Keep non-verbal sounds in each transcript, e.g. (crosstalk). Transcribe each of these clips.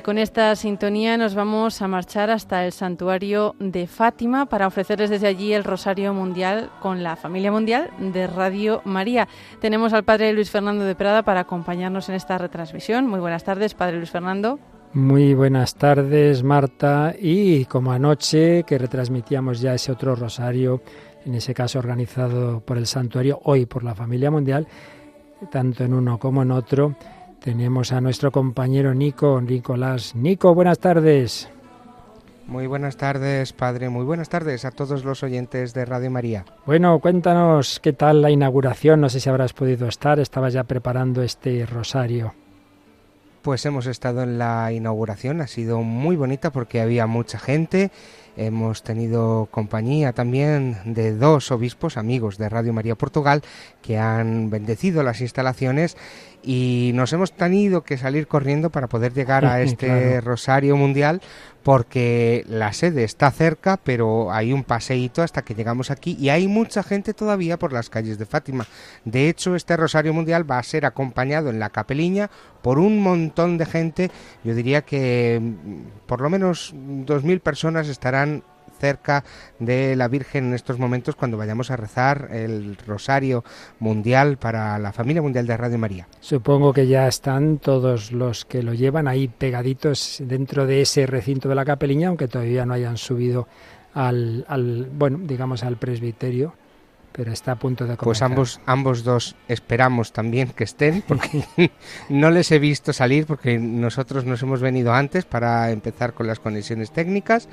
Y con esta sintonía nos vamos a marchar hasta el santuario de Fátima para ofrecerles desde allí el Rosario Mundial con la familia mundial de Radio María. Tenemos al Padre Luis Fernando de Prada para acompañarnos en esta retransmisión. Muy buenas tardes, Padre Luis Fernando. Muy buenas tardes, Marta. Y como anoche que retransmitíamos ya ese otro rosario, en ese caso organizado por el santuario, hoy por la familia mundial, tanto en uno como en otro, tenemos a nuestro compañero Nico, Nicolás. Nico, buenas tardes. Muy buenas tardes, padre. Muy buenas tardes a todos los oyentes de Radio María. Bueno, cuéntanos qué tal la inauguración. No sé si habrás podido estar. Estabas ya preparando este rosario. Pues hemos estado en la inauguración. Ha sido muy bonita porque había mucha gente. Hemos tenido compañía también de dos obispos amigos de Radio María Portugal que han bendecido las instalaciones y nos hemos tenido que salir corriendo para poder llegar a este Rosario Mundial porque la sede está cerca, pero hay un paseíto hasta que llegamos aquí y hay mucha gente todavía por las calles de Fátima. De hecho, este Rosario Mundial va a ser acompañado en la capeliña por un montón de gente. Yo diría que mm, por lo menos 2.000 personas estarán cerca de la Virgen en estos momentos cuando vayamos a rezar el rosario mundial para la familia mundial de Radio María. Supongo que ya están todos los que lo llevan ahí pegaditos dentro de ese recinto de la capeliña, aunque todavía no hayan subido al, al bueno, digamos al presbiterio pero está a punto de Pues ambos, ambos dos esperamos también que estén, porque (laughs) no les he visto salir, porque nosotros nos hemos venido antes para empezar con las conexiones técnicas,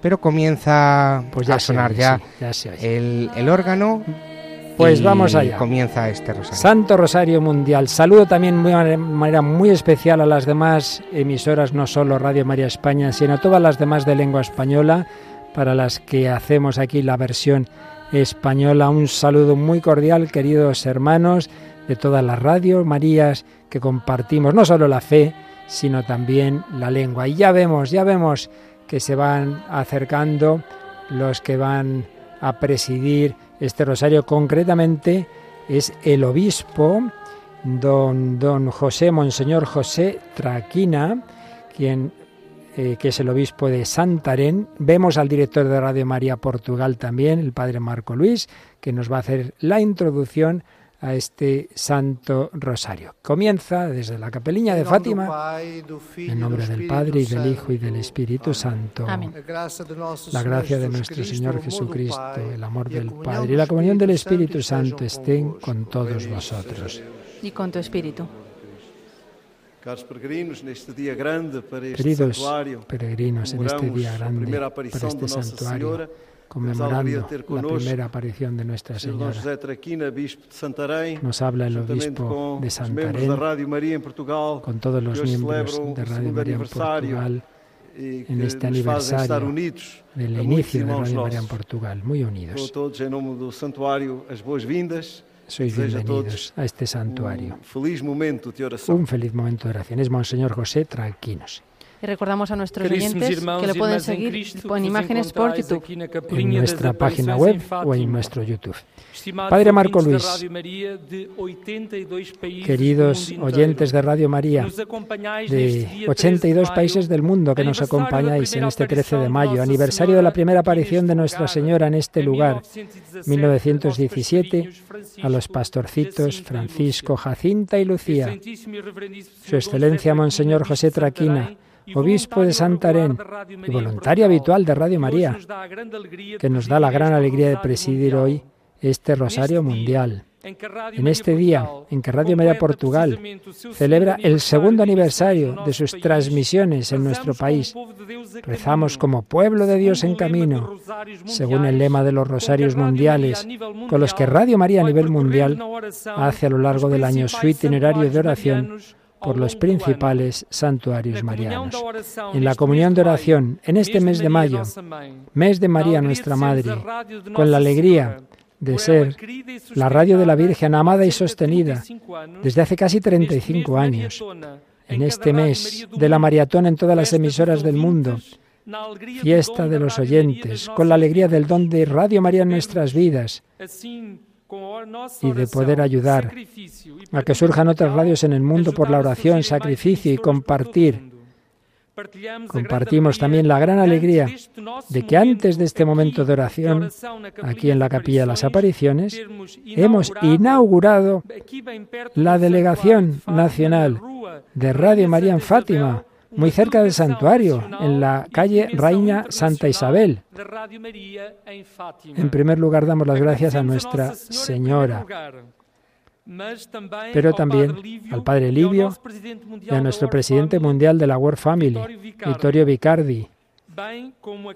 pero comienza pues ya a sonar ya, el, el, órgano. Pues vamos allá. Comienza este rosario. Santo Rosario Mundial. Saludo también de manera muy especial a las demás emisoras, no solo Radio María España, sino a todas las demás de lengua española, para las que hacemos aquí la versión española. Un saludo muy cordial, queridos hermanos de todas las radios Marías que compartimos no solo la fe, sino también la lengua. Y ya vemos, ya vemos que se van acercando los que van a presidir este rosario. Concretamente es el obispo, don, don José, Monseñor José Traquina, quien eh, que es el obispo de Santarén. Vemos al director de Radio María Portugal también, el padre Marco Luis, que nos va a hacer la introducción a este Santo Rosario. Comienza desde la capeliña de Fátima, en nombre del Padre y del Hijo y del Espíritu Santo. Amén. La gracia de nuestro Señor Jesucristo, el amor del Padre y la comunión del Espíritu Santo estén con todos vosotros. Y con tu Espíritu. Queridos peregrinos, en este día grande para este santuario, conmemorando la primera aparición de Nuestra Señora. Nos habla el obispo de Santarém, con todos los miembros de Radio María en Portugal, en este aniversario del inicio de Radio María en Portugal, muy unidos. Sois bienvenidos a este santuario. Un feliz momento de oración. Es Monseñor José Tranquinos. Y recordamos a nuestros oyentes que lo pueden seguir en imágenes por YouTube. En nuestra página web o en nuestro YouTube. Padre Marco Luis, queridos oyentes de Radio María, de 82 países del mundo que nos acompañáis en este 13 de mayo, aniversario de la primera aparición de Nuestra Señora en este lugar, 1917, a los pastorcitos Francisco, Jacinta y Lucía, Su Excelencia Monseñor José Traquina, obispo de Santarén y voluntario habitual de Radio María, que nos da la gran alegría de presidir hoy este Rosario Mundial. En este día en que Radio María Portugal celebra el segundo aniversario de sus transmisiones en nuestro país, rezamos como pueblo de Dios en camino, según el lema de los Rosarios Mundiales, con los que Radio María a nivel mundial hace a lo largo del año su itinerario de oración por los principales santuarios marianos. En la comunión de oración, en este mes de mayo, mes de María nuestra Madre, con la alegría de ser la radio de la Virgen amada y sostenida desde hace casi 35 años, en este mes de la maratón en todas las emisoras del mundo, fiesta de los oyentes, con la alegría del don de Radio María en nuestras vidas, y de poder ayudar a que surjan otras radios en el mundo por la oración, sacrificio y compartir. Compartimos también la gran alegría de que antes de este momento de oración, aquí en la Capilla de las Apariciones, hemos inaugurado la delegación nacional de Radio María en Fátima, muy cerca del santuario, en la calle Reina Santa Isabel. En primer lugar, damos las gracias a Nuestra Señora pero también al Padre Livio y a nuestro presidente mundial de la World Family, Vittorio Vicardi,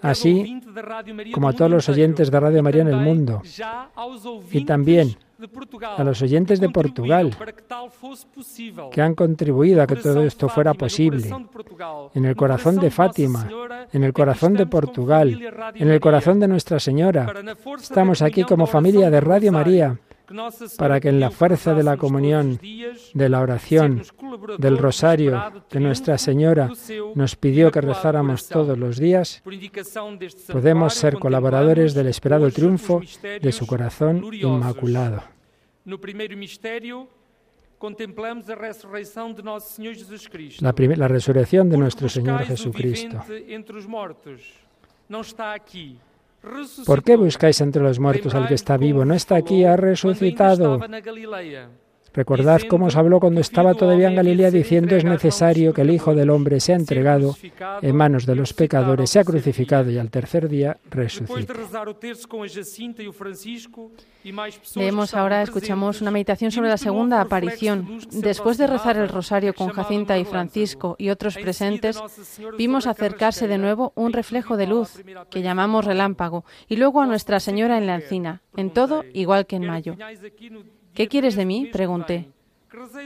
así como a todos los oyentes de Radio María en el mundo, y también a los oyentes de Portugal, que han contribuido a que todo esto fuera posible, en el corazón de Fátima, en el corazón de Portugal, en el corazón de Nuestra Señora. Estamos aquí como familia de Radio María para que en la fuerza de la comunión, de la oración, del rosario que Nuestra Señora nos pidió que rezáramos todos los días, podemos ser colaboradores del esperado triunfo de su corazón inmaculado. La, la resurrección de nuestro Señor Jesucristo. ¿Por qué buscáis entre los muertos al que está vivo? No está aquí, ha resucitado. Recordad cómo os habló cuando estaba todavía en Galilea diciendo es necesario que el Hijo del Hombre sea entregado en manos de los pecadores, sea crucificado y al tercer día resucite. Leemos ahora, escuchamos una meditación sobre la segunda aparición. Después de rezar el rosario con Jacinta y Francisco y otros presentes, vimos acercarse de nuevo un reflejo de luz que llamamos relámpago y luego a Nuestra Señora en la encina, en todo igual que en mayo. ¿Qué quieres de mí? pregunté.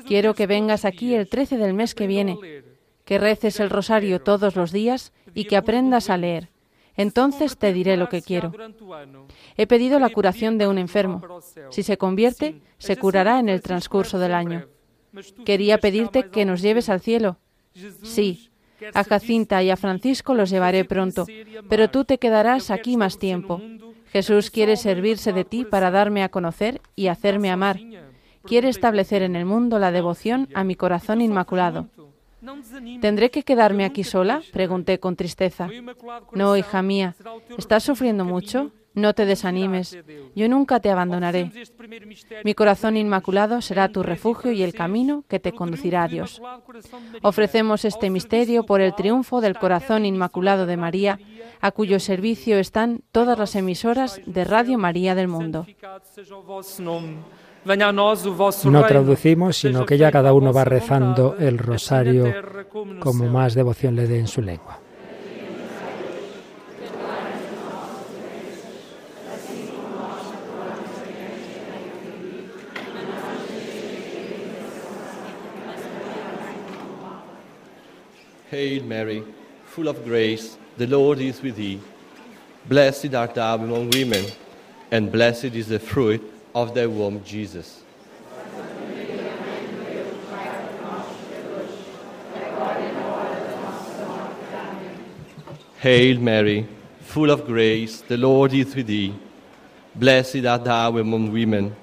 Quiero que vengas aquí el 13 del mes que viene, que reces el rosario todos los días y que aprendas a leer. Entonces te diré lo que quiero. He pedido la curación de un enfermo. Si se convierte, se curará en el transcurso del año. Quería pedirte que nos lleves al cielo. Sí, a Jacinta y a Francisco los llevaré pronto, pero tú te quedarás aquí más tiempo. Jesús quiere servirse de ti para darme a conocer y hacerme amar. Quiere establecer en el mundo la devoción a mi corazón inmaculado. ¿Tendré que quedarme aquí sola? Pregunté con tristeza. No, hija mía. ¿Estás sufriendo mucho? No te desanimes. Yo nunca te abandonaré. Mi corazón inmaculado será tu refugio y el camino que te conducirá a Dios. Ofrecemos este misterio por el triunfo del corazón inmaculado de María a cuyo servicio están todas las emisoras de Radio María del mundo. No traducimos, sino que ya cada uno va rezando el rosario como más devoción le dé en su lengua. Hail Mary, full of grace. The Lord is with thee. Blessed art thou among women, and blessed is the fruit of thy womb, Jesus. Hail Mary, full of grace, the Lord is with thee. Blessed art thou among women,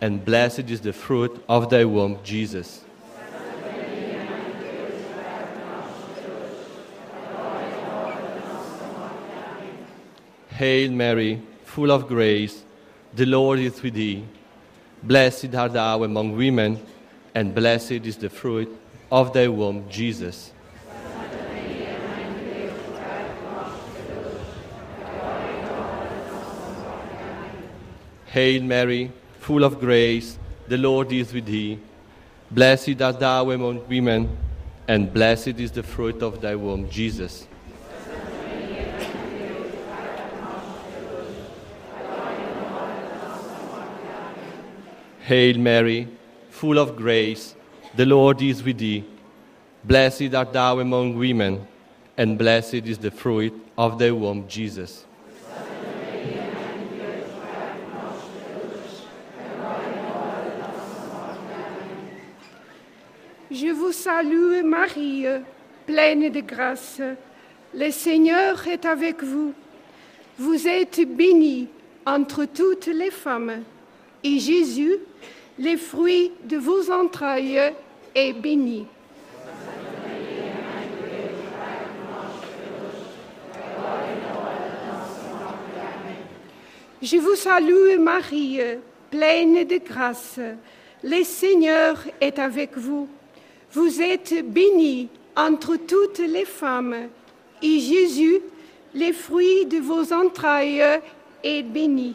and blessed is the fruit of thy womb, Jesus. Hail Mary, full of grace, the Lord is with thee. Blessed art thou among women, and blessed is the fruit of thy womb, Jesus. Hail Mary, full of grace, the Lord is with thee. Blessed art thou among women, and blessed is the fruit of thy womb, Jesus. Hail Mary, full of grace, the Lord is with thee. Blessed art thou among women, and blessed is the fruit of thy womb, Jesus. Je vous salue Marie, pleine de grâce. Le Seigneur est avec vous. Vous êtes bénie entre toutes les femmes. et Jésus, les fruits de vos entrailles, est béni. Je vous salue Marie, pleine de grâce. Le Seigneur est avec vous. Vous êtes bénie entre toutes les femmes. Et Jésus, les fruits de vos entrailles, est béni.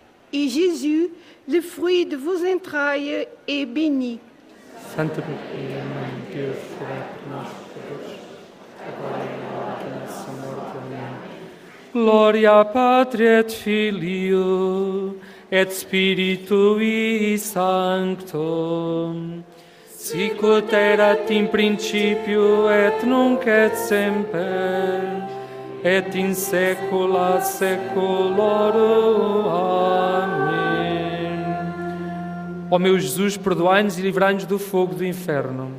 et Jésus, le fruit de vos entrailles, est béni. Santa Maria, Mãe de Deus, rogai por nós, pecadores, agora e na hora da nossa morte. Amém. Gloria Patri et Filio et Spiritui Sancto, sicut erat in principio et nunc et semper, et in saecula saeculorum. Amém. Ó meu Jesus, perdoai-nos e livrai-nos do fogo do inferno.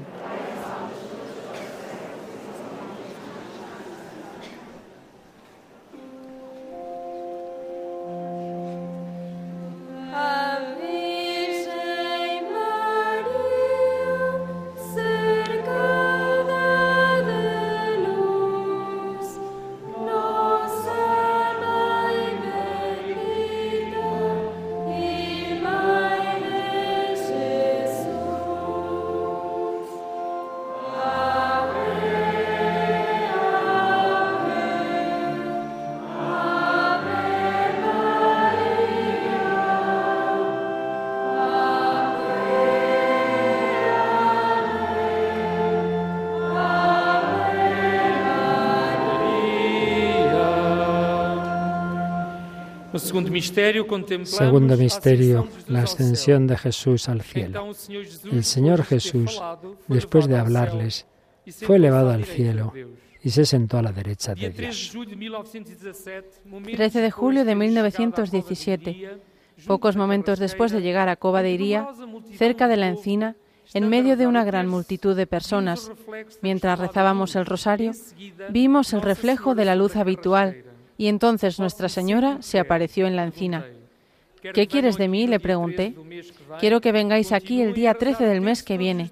Segundo misterio, la ascensión de. Jesús al cielo. El Señor Jesús, después de hablarles, e fue elevado al cielo y se sentó a la derecha de Dia 13 de Dios. julho de 1917, momentos 13 de julio de depois ter chegado à cova de 1917, Iria, junto Pocos da momentos después de llegar a Cova de Iría, cerca de la encina, en medio de una gran multitud de personas, mientras rezábamos el rosario, Em seguida, vimos el reflejo de la luz habitual. Y entonces Nuestra Señora se apareció en la encina. ¿Qué quieres de mí? le pregunté. Quiero que vengáis aquí el día 13 del mes que viene,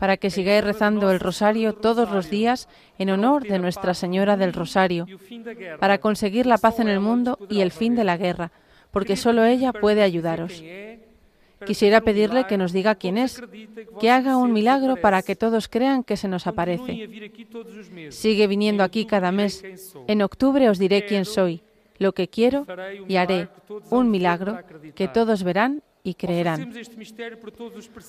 para que sigáis rezando el rosario todos los días en honor de Nuestra Señora del Rosario, para conseguir la paz en el mundo y el fin de la guerra, porque solo ella puede ayudaros. Quisiera pedirle que nos diga quién es, que haga un milagro para que todos crean que se nos aparece. Sigue viniendo aquí cada mes. En octubre os diré quién soy, lo que quiero y haré un milagro que todos verán y creerán.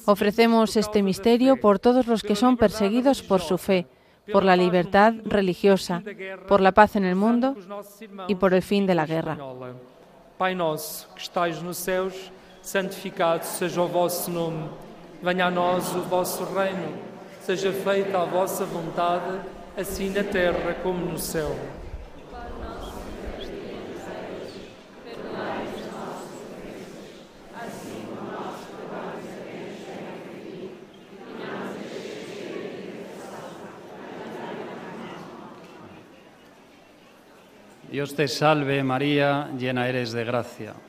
Ofrecemos este misterio por todos los que son perseguidos por su fe, por la libertad religiosa, por la paz en el mundo y por el fin de la guerra. Pai nosso, que estais nos céus, santificado seja o vosso nome. Venha a nós o vosso reino. Seja feita a vossa vontade, assim na terra como no céu. Dios te salve María, llena eres de gracia.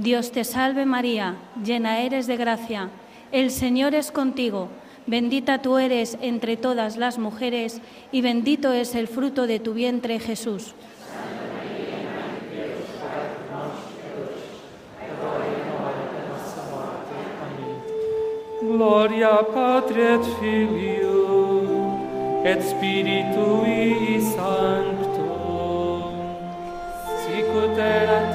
Dios te salve María, llena eres de gracia, el Señor es contigo. Bendita tú eres entre todas las mujeres y bendito es el fruto de tu vientre Jesús. Gloria Patri et Filio et Spiritui Sancto sicut erat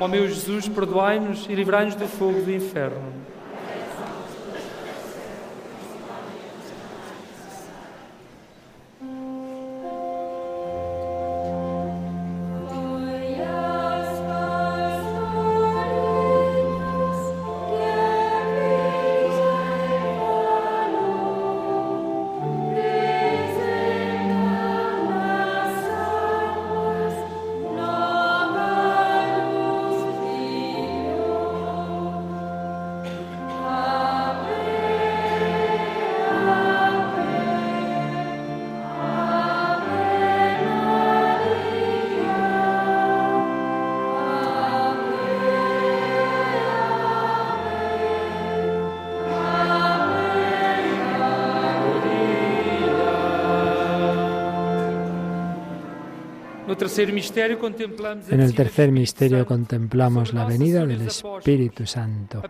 Ó meu Jesus, perdoai-nos e livrai-nos do fogo do inferno. En el tercer misterio contemplamos la venida del. Espíritu Santo.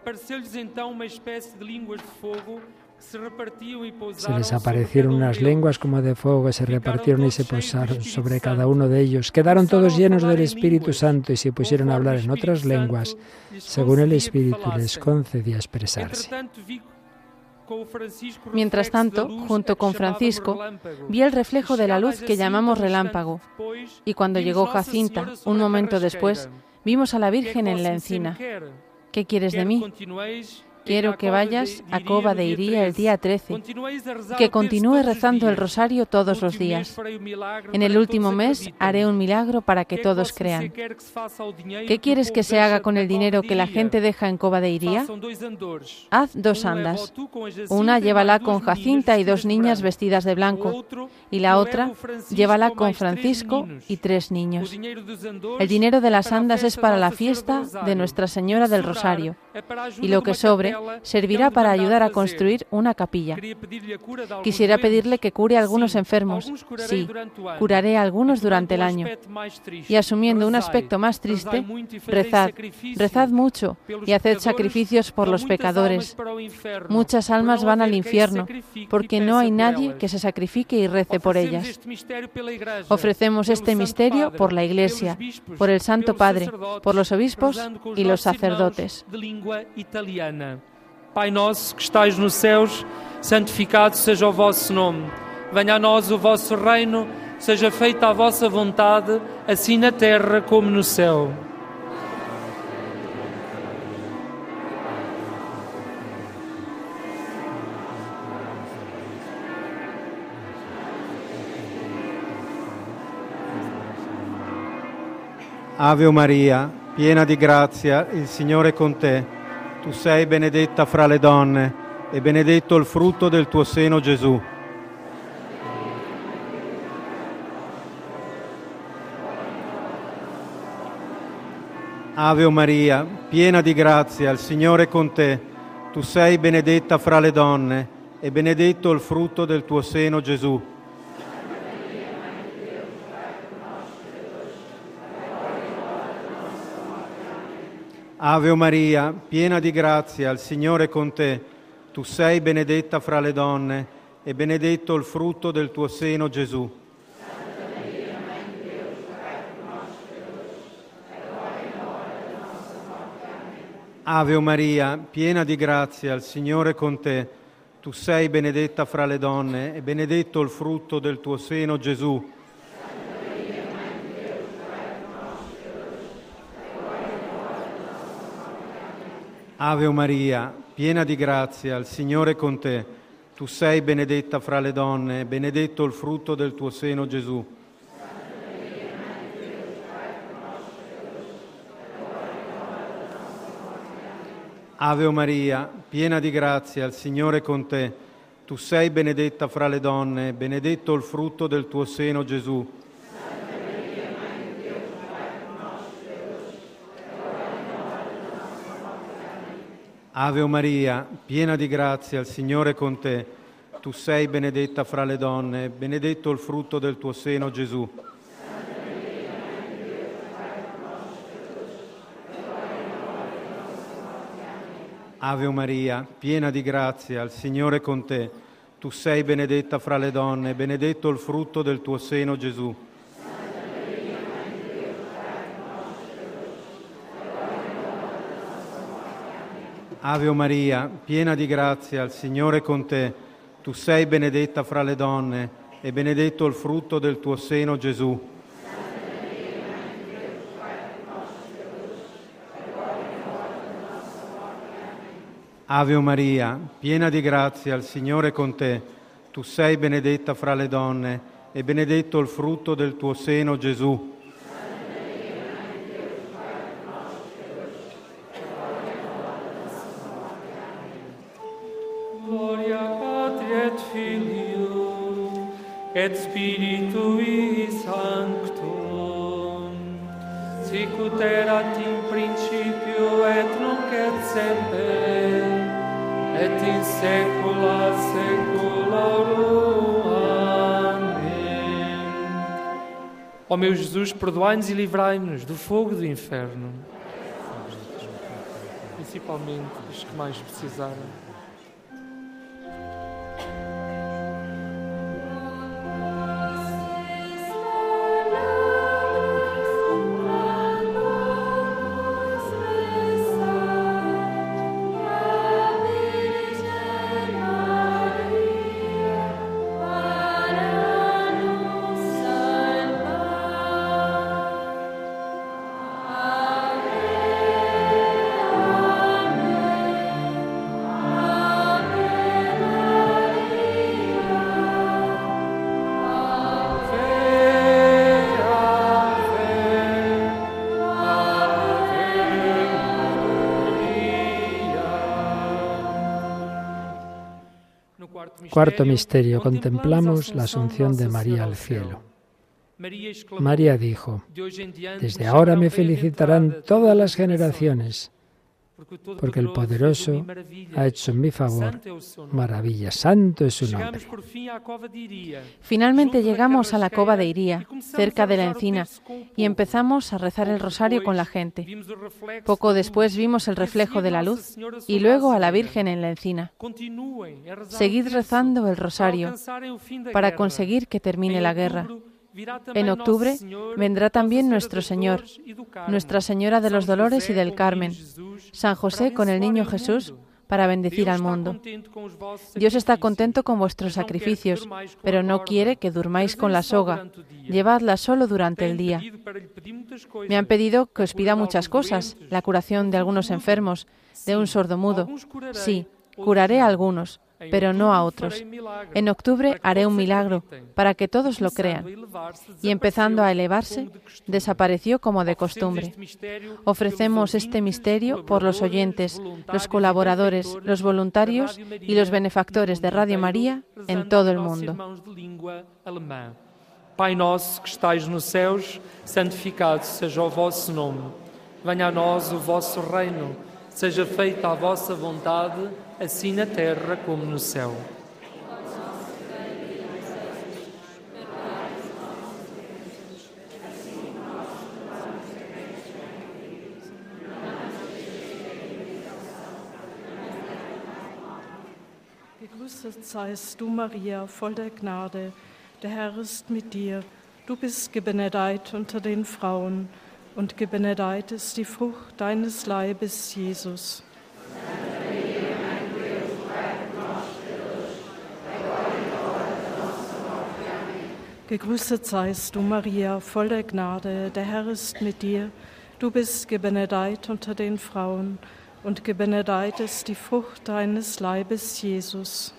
Se e Se les aparecieron um unas lenguas como de fuego que se repartieron y se posaron sobre cada uno de ellos. Quedaron todos llenos del Espíritu Santo y se pusieron a hablar en otras lenguas según el Espíritu les concedía expresarse. Mientras tanto, junto con Francisco, vi el reflejo de la luz que llamamos relámpago. Y cuando llegó Jacinta, un momento después, vimos a la Virgen en la encina. ¿Qué quieres de mí? Quiero que vayas a Cova de Iría el día 13 y que continúes rezando el rosario todos los días. En el último mes haré un milagro para que todos crean. ¿Qué quieres que se haga con el dinero que la gente deja en Cova de Iría? Haz dos andas. Una llévala con Jacinta y dos niñas vestidas de blanco, y la otra llévala con Francisco y tres niños. El dinero de las andas es para la fiesta de Nuestra Señora del Rosario, y lo que sobre servirá para ayudar a construir una capilla. Quisiera pedirle que cure a algunos enfermos. Sí, curaré a algunos durante el año. Y asumiendo un aspecto más triste, rezad, rezad mucho y haced sacrificios por los pecadores. Muchas almas van al infierno porque no hay nadie que se sacrifique y rece por ellas. Ofrecemos este misterio por la Iglesia, por el Santo Padre, por los obispos y los sacerdotes. Pai nosso que estais nos céus, santificado seja o vosso nome. Venha a nós o vosso reino, seja feita a vossa vontade, assim na terra como no céu. Ave Maria, piena di grazia, il Signore è con te. Tu sei benedetta fra le donne e benedetto il frutto del tuo seno Gesù. Ave Maria, piena di grazia, il Signore è con te. Tu sei benedetta fra le donne e benedetto il frutto del tuo seno Gesù. Ave Maria, piena di grazia, il Signore è con te. Tu sei benedetta fra le donne e benedetto il frutto del tuo seno Gesù. Ave Maria, piena di grazia, il Signore è con te. Tu sei benedetta fra le donne e benedetto il frutto del tuo seno Gesù. Ave Maria, piena di grazia, il Signore è con te. Tu sei benedetta fra le donne, benedetto il frutto del tuo seno Gesù. Ave Maria, piena di grazia, il Signore è con te. Tu sei benedetta fra le donne, benedetto il frutto del tuo seno Gesù. Ave Maria, piena di grazia, il Signore è con te. Tu sei benedetta fra le donne, benedetto il frutto del tuo seno Gesù. Ave Maria, piena di grazia, il Signore è con te. Tu sei benedetta fra le donne, benedetto il frutto del tuo seno Gesù. Ave Maria, piena di grazia, il Signore è con te. Tu sei benedetta fra le donne e benedetto il frutto del tuo seno Gesù. Ave Maria, piena di grazia, il Signore è con te. Tu sei benedetta fra le donne e benedetto il frutto del tuo seno Gesù. Et Spiritui Sanctum sicut erat in principio et nunc et semper et in saecula saeculorum. Ó meu Jesus, perdoai-nos e livrai-nos do fogo do inferno. Principalmente os que mais precisaram. Cuarto misterio. Contemplamos la asunción de María al cielo. María dijo, desde ahora me felicitarán todas las generaciones, porque el poderoso ha hecho en mi favor maravillas. Santo es su nombre. Finalmente llegamos a la cova de Iría, cerca de la encina, y empezamos a rezar el rosario con la gente. Poco después vimos el reflejo de la luz y luego a la Virgen en la encina. Seguid rezando el rosario para conseguir que termine la guerra. En octubre vendrá también nuestro Señor, Nuestra Señora de los Dolores y del Carmen, San José con el Niño Jesús para bendecir al mundo. Dios está contento con vuestros sacrificios, pero no quiere que durmáis con la soga. Llevadla solo durante el día. Me han pedido que os pida muchas cosas, la curación de algunos enfermos, de un sordomudo. Sí, curaré a algunos, pero no a otros. En octubre haré un milagro para que todos lo crean. Y empezando a elevarse, desapareció como de costumbre. Ofrecemos este misterio por los oyentes, los colaboradores, los voluntarios y los benefactores de Radio María en todo el mundo. Pai nosso que estais nos céus, santificado seja o vosso nome. Venha a nós o vosso reino. Seja feita a vossa vontade, assim na terra como no céu. Gegrüßet seist du, Maria, voll der Gnade. Der Herr ist mit dir. Du bist gebenedeit unter den Frauen, und gebenedeit ist die Frucht deines Leibes, Jesus. Gegrüßet seist du, Maria, voll der Gnade. Der Herr ist mit dir. Du bist gebenedeit unter den Frauen, und gebenedeit ist die Frucht deines Leibes, Jesus.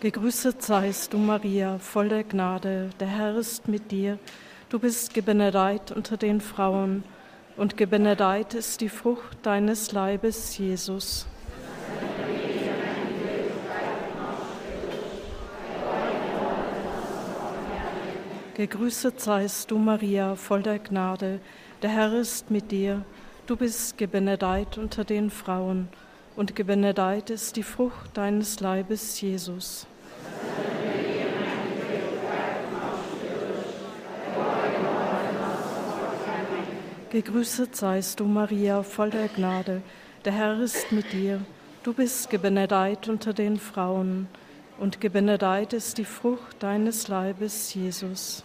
Gegrüßet seist du, Maria, voll der Gnade. Der Herr ist mit dir. Du bist gebenedeit unter den Frauen, und gebenedeit ist die Frucht deines Leibes, Jesus. Gegrüßet seist du, Maria, voll der Gnade. Der Herr ist mit dir. Du bist gebenedeit unter den Frauen, und gebenedeit ist die Frucht deines Leibes, Jesus. Gegrüßet seist du, Maria, voll der Gnade. Der Herr ist mit dir. Du bist gebenedeit unter den Frauen, und gebenedeit ist die Frucht deines Leibes, Jesus.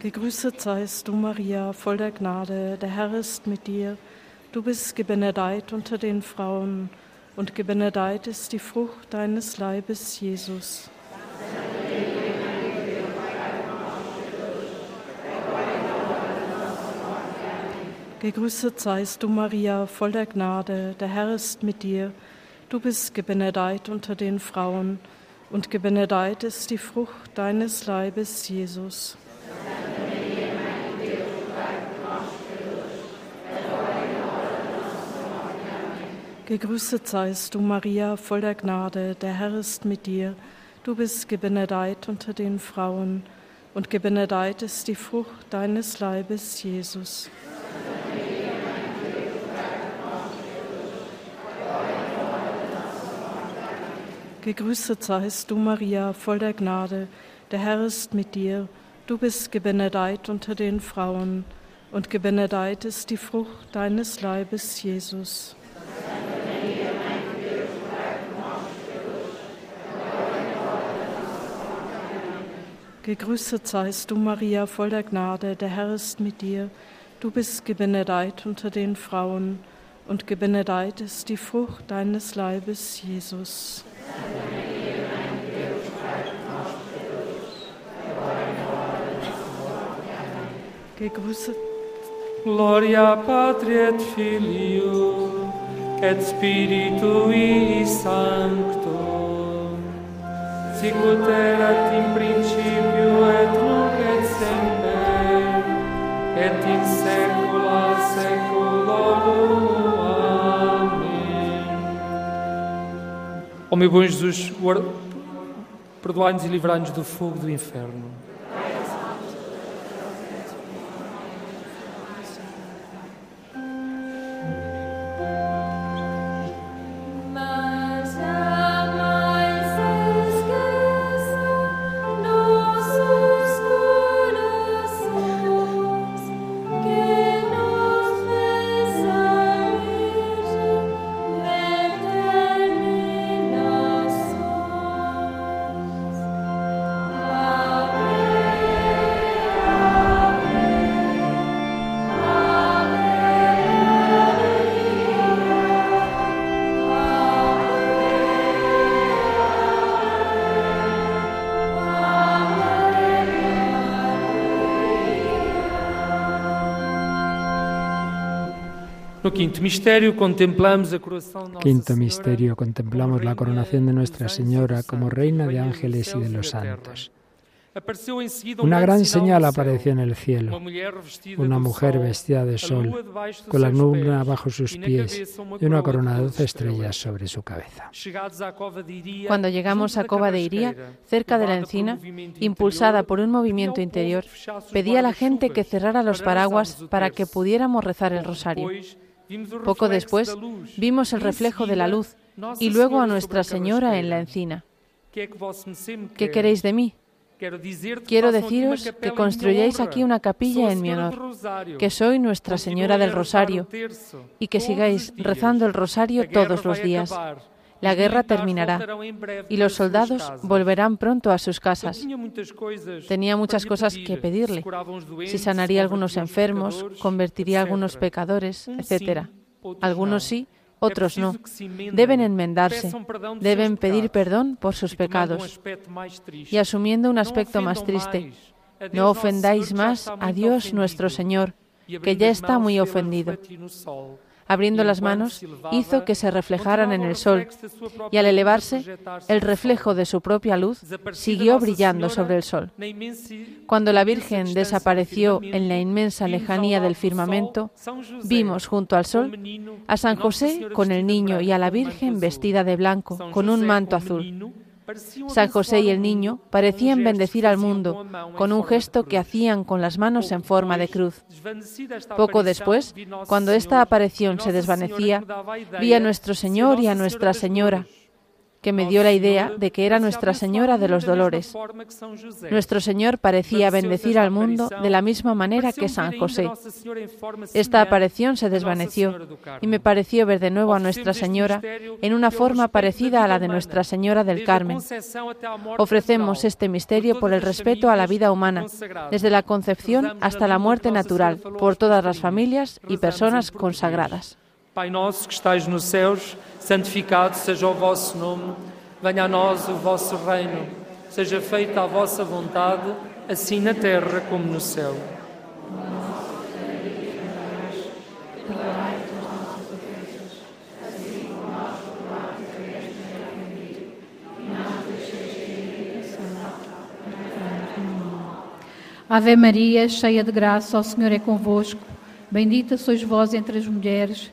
Gegrüßet seist du, Maria, voll der Gnade. Der Herr ist mit dir. Du bist gebenedeit unter den Frauen, und gebenedeit ist die Frucht deines Leibes, Jesus. Gegrüßet seist du, Maria, voll der Gnade. Der Herr ist mit dir. Du bist gebenedeit unter den Frauen, und gebenedeit ist die Frucht deines Leibes, Jesus. Gegrüßet seist du, Maria, voll der Gnade. Der Herr ist mit dir. Du bist gebenedeit unter den Frauen, und gebenedeit ist die Frucht deines Leibes, Jesus. Gegrüßet seist du, Maria, voll der Gnade. Der Herr ist mit dir. Du bist gebenedeit unter den Frauen, und gebenedeit ist die Frucht deines Leibes, Jesus. Gegrüßet seist du, Maria, voll der Gnade. Der Herr ist mit dir. Du bist gebenedeit unter den Frauen, und gebenedeit ist die Frucht deines Leibes, Jesus. Que grusat gloria Patri et Filio et Spiritui Sancto. Sicut erat in principio et nunc et semper et in saecula saeculorum Ó meu bom Jesus, perdoai-nos e livrai-nos do fogo do inferno. No quinto contemplamos misterio, contemplamos la coronación de Nuestra Señora como Reina de ángeles y de los santos. Una gran señal apareció en el cielo, una mujer vestida de sol, con la luna bajo sus pies y una corona de doce estrellas sobre su cabeza. Cuando llegamos a Cova de Iría, cerca de la encina, impulsada por un movimiento interior, pedía a la gente que cerrara los para paraguas para que pudiéramos rezar el rosario. Poco después vimos el reflejo de la luz y luego a Nuestra Señora en la encina. ¿Qué queréis de mí? Quiero deciros que construyáis aquí una capilla en mi honor, que soy Nuestra Señora del Rosario y que sigáis rezando el rosario todos los días. La guerra terminará y los soldados volverán pronto a sus casas. Tenía muchas cosas que pedirle. Si sanaría a algunos enfermos, convertiría a algunos pecadores, etc. Algunos sí, otros no. Deben enmendarse, deben pedir perdón por sus pecados y asumiendo un aspecto más triste. No ofendáis más a Dios nuestro Señor, que ya está muy ofendido. Abriendo las manos, hizo que se reflejaran en el sol, y al elevarse, el reflejo de su propia luz siguió brillando sobre el sol. Cuando la Virgen desapareció en la inmensa lejanía del firmamento, vimos junto al sol a San José con el niño y a la Virgen vestida de blanco, con un manto azul. San José y el niño parecían bendecir al mundo con un gesto que hacían con las manos en forma de cruz. Poco después, cuando esta aparición se desvanecía, vi a nuestro Señor y a Nuestra Señora. Que me dio la idea de que era Nuestra Señora de los dolores. Nuestro Señor parecía bendecir al mundo de la misma manera que San José. Esta aparición se desvaneció y me pareció ver de nuevo a Nuestra este Señora en una forma parecida a la de Nuestra Señora del Carmen. Ofrecemos este misterio por el respeto a la vida humana, desde la concepción hasta la muerte natural, por todas las familias y personas consagradas. Pai nosso que estais nos céus, santificado seja o vosso nome, venha a nós o vosso reino, seja feita a vossa vontade, assim na terra como no céu. Ave Maria, cheia de graça, o Senhor é convosco. Bendita sois vós entre as mulheres,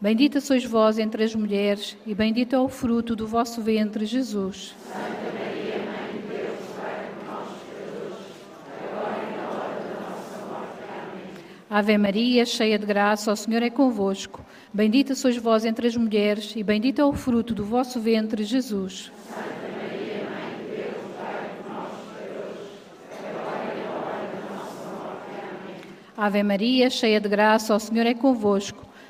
Bendita sois vós entre as mulheres, e bendito é o fruto do vosso ventre, Jesus. Santa Maria, Mãe de Deus, nós, Jesus, agora hora nossa morte. Amém. Ave Maria, cheia de graça, o Senhor é convosco. Bendita sois vós entre as mulheres, e bendito é o fruto do vosso ventre, Jesus. Santa Maria, Mãe de Deus, nós, Jesus, agora hora nossa morte. Amém. Ave Maria, cheia de graça, o Senhor é convosco.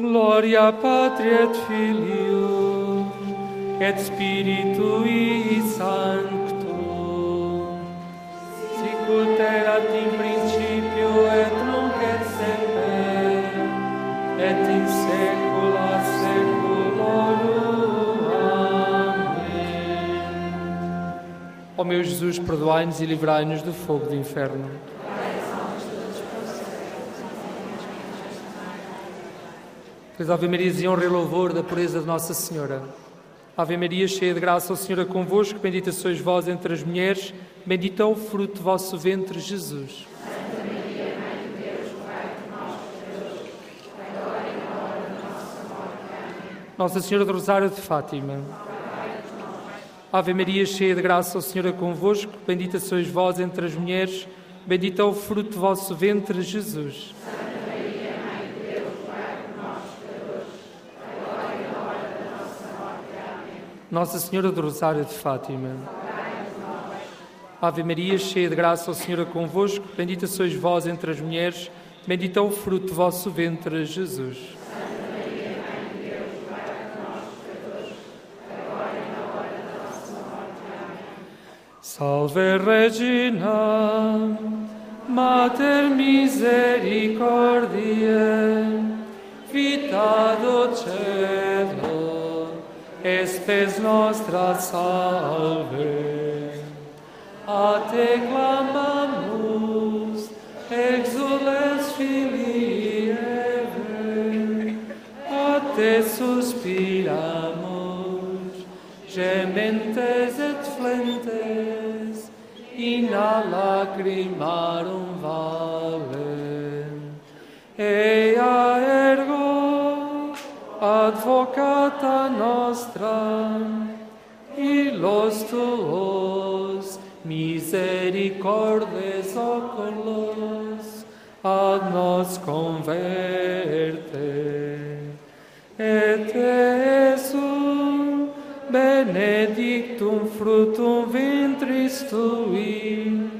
Gloria Patri et Filio et Spiritui Sancto sicut erat in principio et nunc et semper et in saecula saeculorum. Amém. Ó meu Jesus, perdoai-nos e livrai-nos do fogo do inferno. Pois Ave Maria, honra e louvor da pureza de Nossa Senhora. Ave Maria, cheia de graça, o Senhor é convosco, bendita sois vós entre as mulheres, bendito é o fruto do vosso ventre, Jesus. Nossa Senhora do Rosário de Fátima. Ave Maria, cheia de graça, o Senhor é convosco, bendita sois vós entre as mulheres, bendito é o fruto do vosso ventre, Jesus. Nossa Senhora do Rosário de Fátima. Ave Maria, cheia de graça, o Senhor é convosco, bendita sois vós entre as mulheres, bendito é o fruto do vosso ventre, Jesus. Salve Regina, Mater misericordiae, vita docelo, espes nostra salve. A te clamamus, exules filii Eve, a te suspiramus, gementes et flentes, in a lacrimarum vale. Ea advocata nostra, illos tuos misericordes oculos ad nos converte. Et Jesum benedictum fructum ventris tui,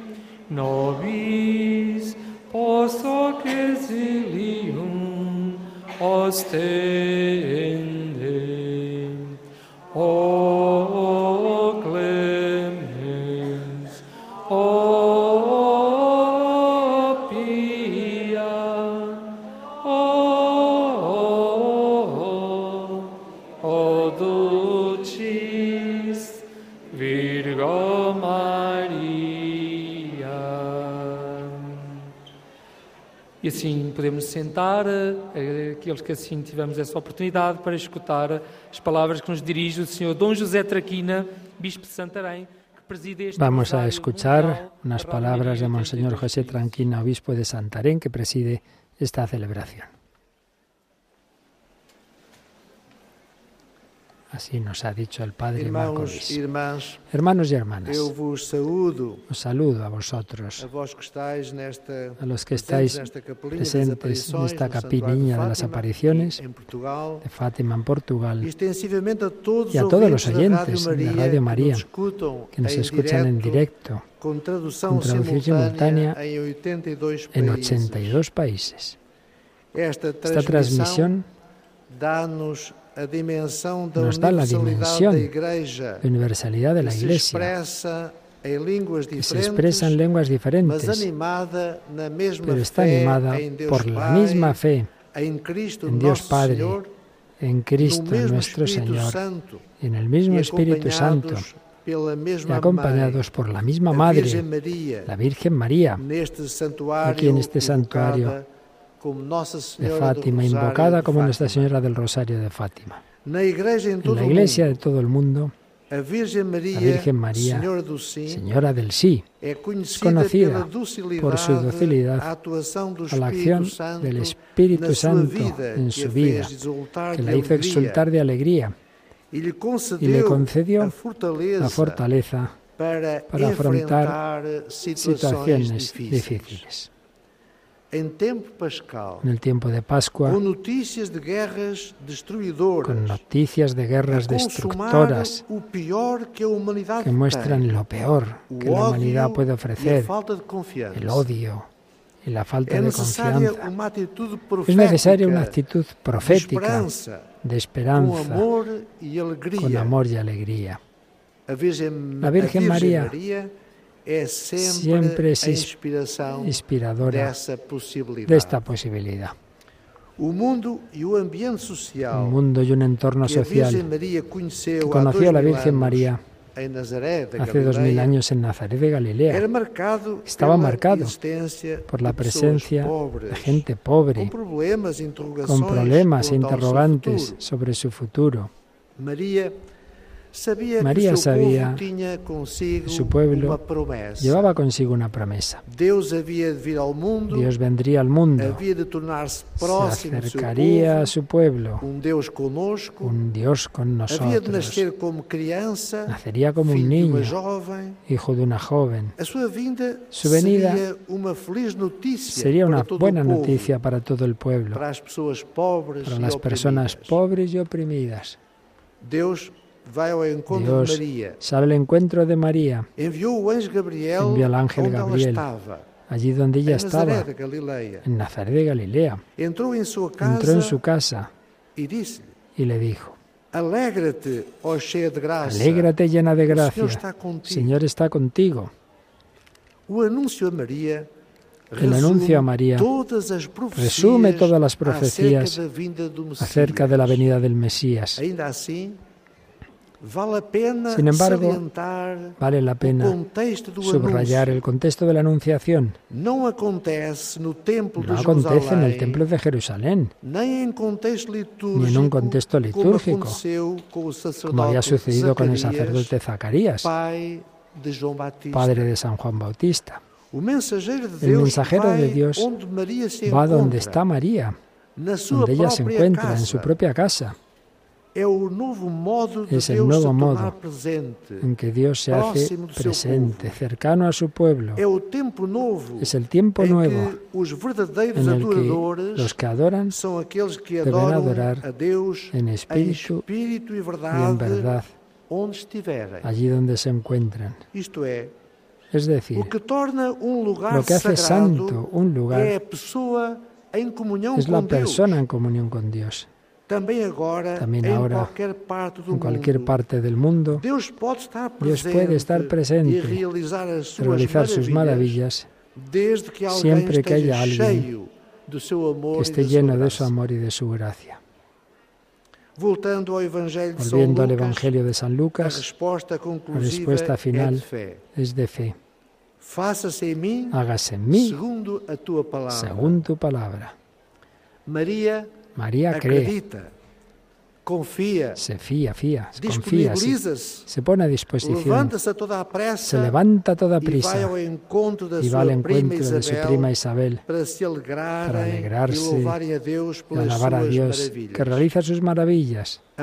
nobis post hoc exilium ostende. O podemos sentar, eh, aqueles que assim tivemos essa oportunidade, para escutar as palavras que nos dirige o Senhor Dom José Traquina, Bispo de Santarém, que preside este Vamos a escuchar Mundial unas palabras de Monseñor 82 José países. Tranquina, obispo de Santarén, que preside esta celebración. Así nos ha dicho el Padre Marco Irmãos Luis. e irmãs, Hermanos y hermanas, saúdo os saludo a vosotros, a los que estáis presentes en esta capiniña de las apariciones em de Fátima en Portugal e y a os todos los da oyentes de Radio María, que nos nos em escuchan en directo, con traducción, simultánea, simultánea en 82 en países. 82 países. Esta Esta transmisión nos da la dimensión de universalidad de la Iglesia, em que se expresa en lenguas diferentes, pero está animada em por la misma fe em en Dios Padre, en Cristo no nuestro Señor, y en el mismo e Espíritu Santo, y acompañados por la misma Madre, la Virgen María, aquí en este santuario de Fátima, invocada como Nuestra. Señora del Rosario de Fátima. Em En la iglesia de todo el mundo, la Virgen María, Señora del Sí, es conocida por su docilidad a la acción del Espíritu Santo en su vida, que la hizo exultar de alegría e y le concedió la fortaleza para, afrontar situaciones difíciles. Em tempo pascal, En el tiempo de Pascua, com notícias de guerras destruidoras, con noticias de guerras destructoras que que muestran lo peor que la humanidad puede e ofrecer, el odio y la falta de confianza. Es necesaria una actitud profética de esperanza, amor e con amor y alegría. La Virgen María Sempre, siempre es a inspiradora de esta posibilidad. O mundo e o ambiente social Un mundo y un entorno a social que conoció dois la Virgen María em hace dos mil años en Nazaret de Galilea estaba marcado por la presencia de gente pobre, con problemas e interrogantes sobre su futuro. Sabia María que sabía consigo Su pueblo llevaba consigo una promesa. Dios vendría al mundo, se acercaría a su pueblo, um un Dios con nosotros. Nacería como un niño, hijo de una joven. Su venida Sería una buena noticia para todo el pueblo, para e las personas pobres y oprimidas. Deus vai ao encontro Dios de Maria. sale al encuentro de María, Enviou o anjo Gabriel envió al ángel Gabriel allí donde ella estaba, en Nazaret de Galilea. Entrou em casa Entró en su casa e y le dijo, Alegra-te, ó cheia de graça. Alégrate llena de gracia, está el contigo. Señor está contigo. O anúncio a Maria El anuncio a María resume todas las profecías acerca de la venida del Mesías. Ainda assim, vale a pena Sin embargo, Vale la pena subrayar el contexto de la Anunciación. No acontece en el Templo de Jerusalén, ni en un contexto litúrgico, como había sucedido con el sacerdote Zacarías, padre de San Juan Bautista. El mensajero de Dios Va donde está María, donde ella se encuentra, en su propia casa, Es el nuevo modo en que Dios se hace presente, cercano a su pueblo. Es el tiempo em nuevo en el que adoradores los que adoran deben adorar a Deus en espíritu espírito e y en verdad, allí donde se encuentran. Es decir, um lo que hace santo un lugar em es la persona en comunión con Dios. Também agora, También ahora, parte En cualquier mundo, parte del mundo, estar Dios presente puede estar presente e realizar sus maravillas desde que alguém siempre que haya alguien que esté lleno de su amor y de su gracia. Volviendo al Lucas, Evangelio de San Lucas, la respuesta final es de fe. Em Hágase en mí según tu palabra. Maria María cree, acredita, confia, se fía, fía, confía, se pone a disposición, levanta-se a toda a pressa se levanta a toda e prisa y va al encuentro de su prima Isabel para alegrarse e louvarem a Deus y pelas alabar a Dios que realiza sus maravillas. E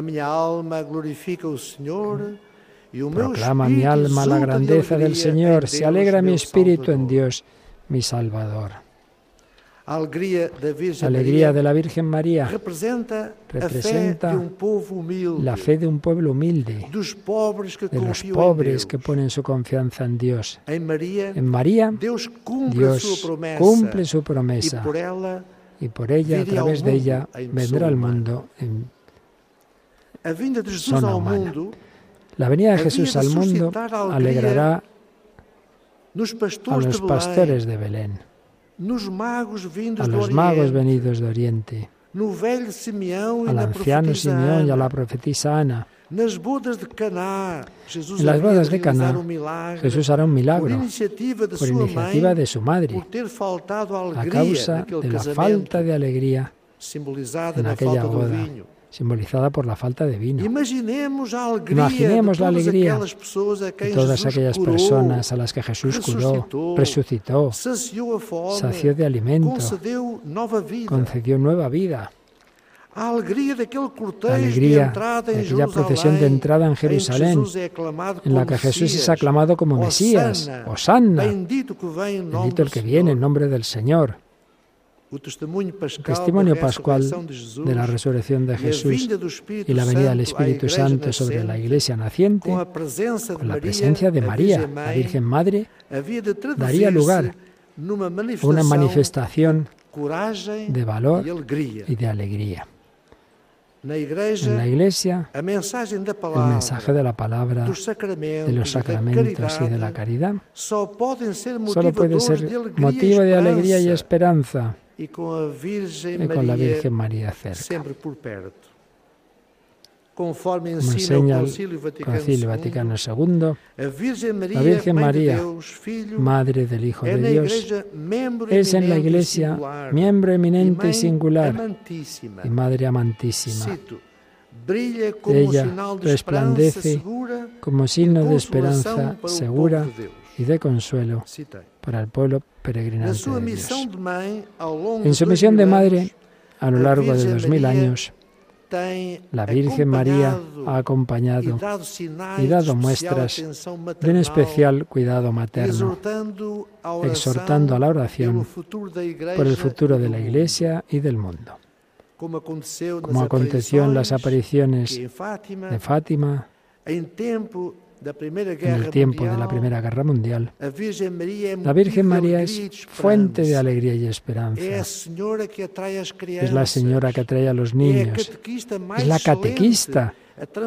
Proclama mi alma la grandeza del alegria Señor, em se alegra mi espíritu en. Dios, mi Salvador. A alegria da Virgem La alegría de la Virgen María representa, de um povo humilde, la fe de un pueblo humilde, dos pobres que de los confiam pobres em que ponen su confianza en Dios. Em En María, Dios cumple su e promesa por ela y por ella, a través de ella, em vendrá al mundo. en- de Zona humana. mundo La venida de Jesús de al mundo alegría alegrará a los de pastores de Belén, a los magos venidos de Oriente, no velho Simeão e al anciano Simeón y a la profetisa Ana. Nas bodas de Caná, Jesus En las bodas de Caná, um milagre Jesús hará un por milagro iniciativa de por iniciativa mãe, de su madre, a causa de la falta de alegría simbolizada en aquella boda. Simbolizada por la falta de vino. Imaginemos la alegría de todas aquellas personas a las que Jesús curó, resucitó, sació de alimento, concedió nueva vida. La alegría entrada de em aquella procesión de entrada en em Jerusalén, en la que Jesús es aclamado como Mesías, Hosanna, bendito em el que viene en nombre del Señor. El testimonio pascual de la resurrección de e Jesús y la venida del Espíritu Santo sobre la iglesia naciente, con la presencia de María, la Virgen Madre, daría lugar a una manifestación de valor e y de alegría. En la iglesia, el mensaje de la palabra, de los sacramentos y de la caridad, solo puede ser alegria motivo de e alegría y esperanza y con la Virgen María cerca. sempre por perto. Conforme enseña el Vaticano, Concilio Vaticano II, a Virgem Maria, la Virgen María, Madre del Hijo de Dios, es en la iglesia singular, miembro eminente y singular y Madre amantísima. Ella sinal de esperança resplandece segura como signo de esperanza segura y de consuelo. Para el pueblo Na peregrinante de Dios. En su misión de 2000 madre, a lo largo de dos mil años, la Virgen María ha acompañado y dado muestras de un especial cuidado materno, exhortando a la oración por el futuro de la Iglesia y del mundo, como aconteció en las apariciones de Fátima en el tiempo de la Primera Guerra Mundial. La Virgen María es fuente de alegría y esperanza. Es la señora que atrae a los niños. Es la catequista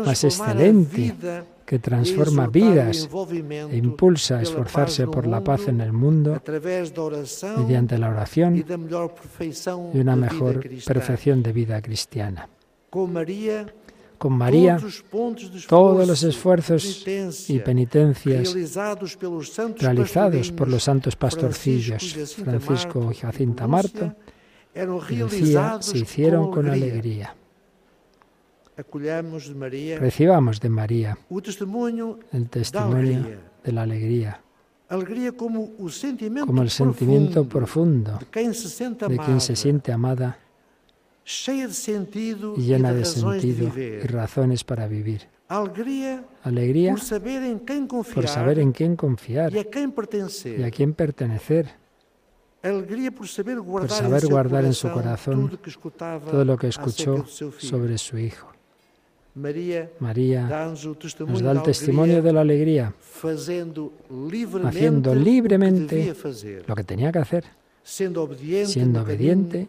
más excelente que transforma vidas e impulsa a esforzarse por la paz en el mundo mediante la oración y una mejor perfección de vida cristiana. Con María, todos los esfuerzos y penitencias realizados por los santos pastorcillos Francisco y Jacinta Marto y Lucía se hicieron con alegría. Recibamos de María el testimonio de la alegría, como el sentimiento profundo de quien se siente amada cheia de sentido y llena de sentido y razones para vivir. Alegría por saber quem confiar por saber en quién confiar a y a quién pertenecer, Alegria por saber por guardar, saber seu guardar en su corazón todo lo que escuchó sobre su Hijo. María nos da el testimonio de la alegría, haciendo libremente lo que tenía que hacer, obediente siendo obediente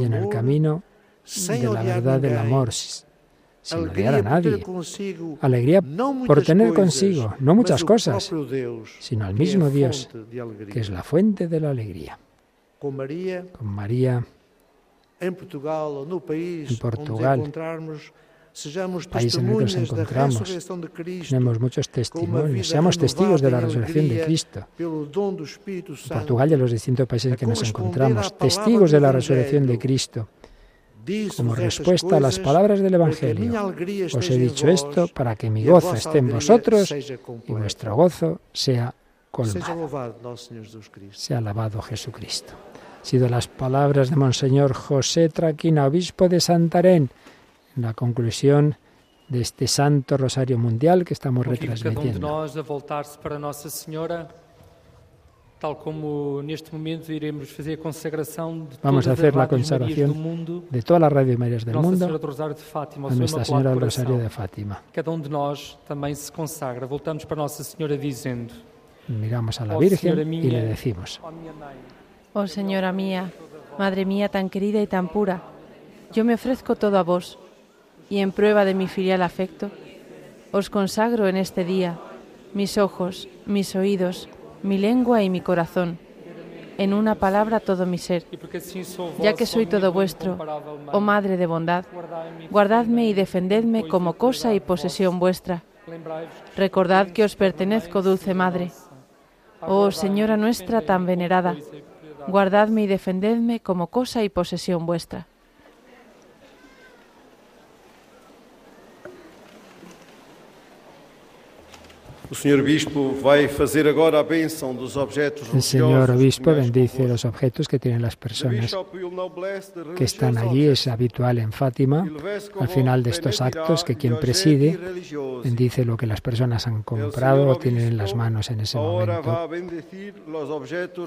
y en el camino de la verdad del amor, s- sin odiar a nadie. Alegría por tener consigo, no muchas cosas, sino al mismo Dios, que es la fuente de la alegría. Con María, em Portugal En Portugal, país en el que nos encontramos, tenemos muchos testimonios, seamos testigos de la em resurrección de Cristo. En. Portugal y en los distintos países en que nos encontramos, testigos de la resurrección de. Cristo. Como respuesta a las palabras del Evangelio, os he em dicho esto para que mi e gozo esté en vosotros y vuestro gozo sea colmado. Sea alabado Jesucristo. Han sido las palabras de Monseñor José Traquina, obispo de Santarén, en la conclusión de este Santo Rosario Mundial que estamos um de retransmitiendo. Vamos a hacer la consagración de todas las Radio Marías del mundo a Nuestra Señora del. Rosario de Fátima. Cada um Miramos a la Oh, Virgen Señora y le decimos, Oh Señora mía, Madre mía tan querida y tan pura, yo me ofrezco todo a vos, y en prueba de mi filial afecto, os consagro en este día mis ojos, mis oídos, mi lengua y mi corazón, en una palabra todo mi ser. Ya que soy todo vuestro, oh Madre de bondad, guardadme y defendedme como cosa y posesión vuestra. Recordad que os pertenezco, dulce Madre. Oh Señora nuestra tan venerada, guardadme y defendedme como cosa y posesión vuestra. O Senhor Bispo vai fazer agora a bênção dos objetos El señor obispo bendice los objetos que tienen las personas que están allí. Es habitual en Fátima, al final de estos actos, que quien preside bendice lo que las personas han comprado o tienen en las manos en ese momento,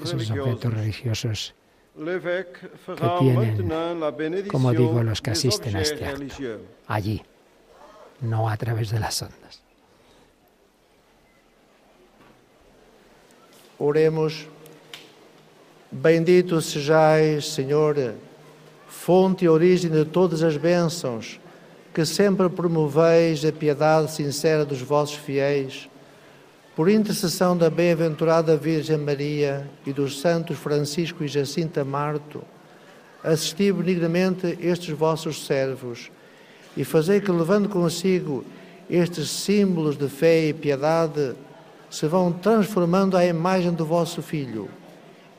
esos objetos religiosos que tienen, como digo, los que asisten a este acto, allí, no a través de las ondas. Oremos. Bendito sejais, Senhor, fonte e origem de todas as bênçãos, que sempre promoveis a piedade sincera dos vossos fiéis. Por intercessão da bem-aventurada Virgem Maria e dos santos Francisco e Jacinta Marto, assisti benignamente estes vossos servos e fazei que, levando consigo estes símbolos de fé e piedade, se vão transformando à imagem do vosso Filho.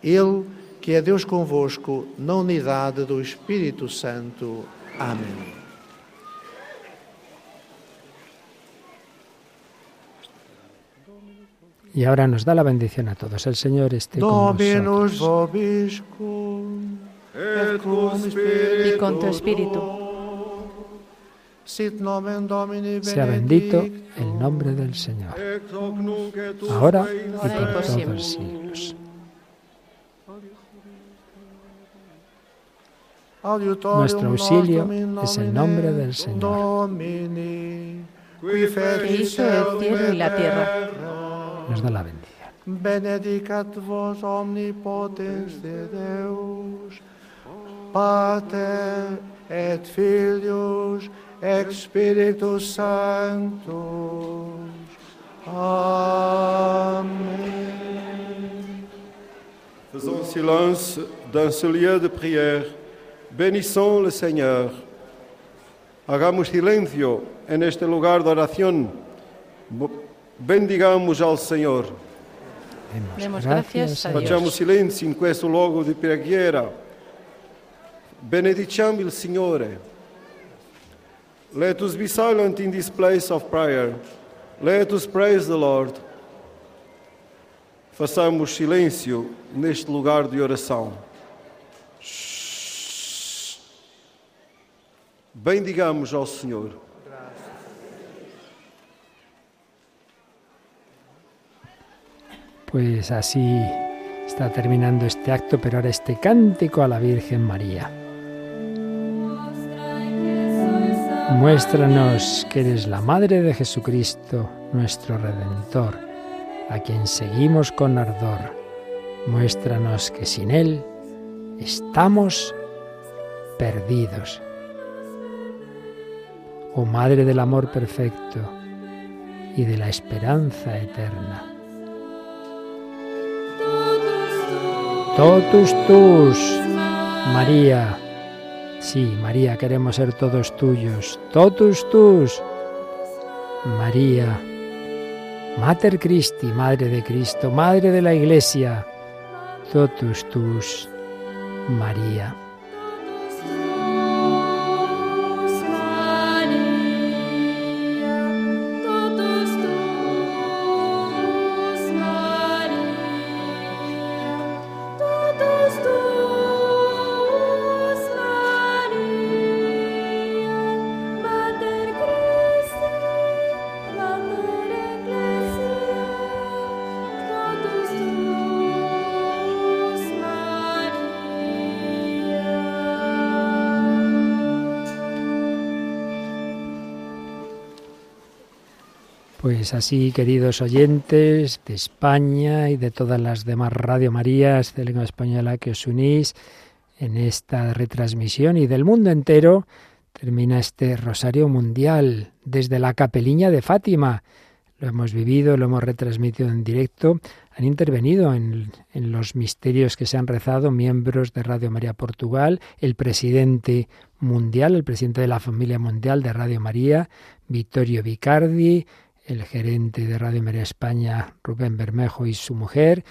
Ele, que é Deus convosco, na unidade do Espírito Santo. Amém. Y ahora nos da la bendición a todos. El Señor esté con Dominus vosotros. vobiscum, Et cum Y con tu espíritu. Sit nomen Domini Sea bendito el nombre del Señor, ahora y por todos siempre. los siglos. Nuestro auxilio es el nombre del Señor. Que hizo el cielo y la tierra. Nos da la bendición. Benedicat vos omnipotens de Deus, Pater et Filius et Spiritus Sanctus. Amen. Faisons silence dans ce lieu de prière. Bénissons le Señor. Hagamos silencio en este lugar de oración. Bendigamos al Señor. Demos gracias a Dios. Facciamo silenzio in questo luogo di preghiera. Benediciamo il Signore. Let us be silent in this place of prayer. Let us praise the Lord. Façamos silêncio neste lugar de oração. Shhh. Bendigamos ao Senhor. Pues así está terminando este acto, pero ahora este cántico a la Virgen María. Muéstranos que eres la Madre de Jesucristo, nuestro Redentor, a quien seguimos con ardor. Muéstranos que sin Él estamos perdidos. Oh Madre del Amor Perfecto y de la esperanza eterna. Totus tus, María. Sí, María, queremos ser todos tuyos. Totus tus, María. Mater Christi, Madre de Cristo, Madre de la Iglesia. Totus tus, María. Pues así, queridos oyentes de España y de todas las demás Radio Marías de lengua española que os unís en esta retransmisión y del mundo entero, termina este Rosario Mundial desde la Capeliña de Fátima. lo hemos vivido, lo hemos retransmitido en directo, han intervenido en, en, los misterios que se han rezado miembros de Radio María Portugal, el presidente mundial, el presidente de la familia mundial de Radio María, Vittorio Vicardi, el gerente de Radio María España, Rubén Bermejo y su mujer,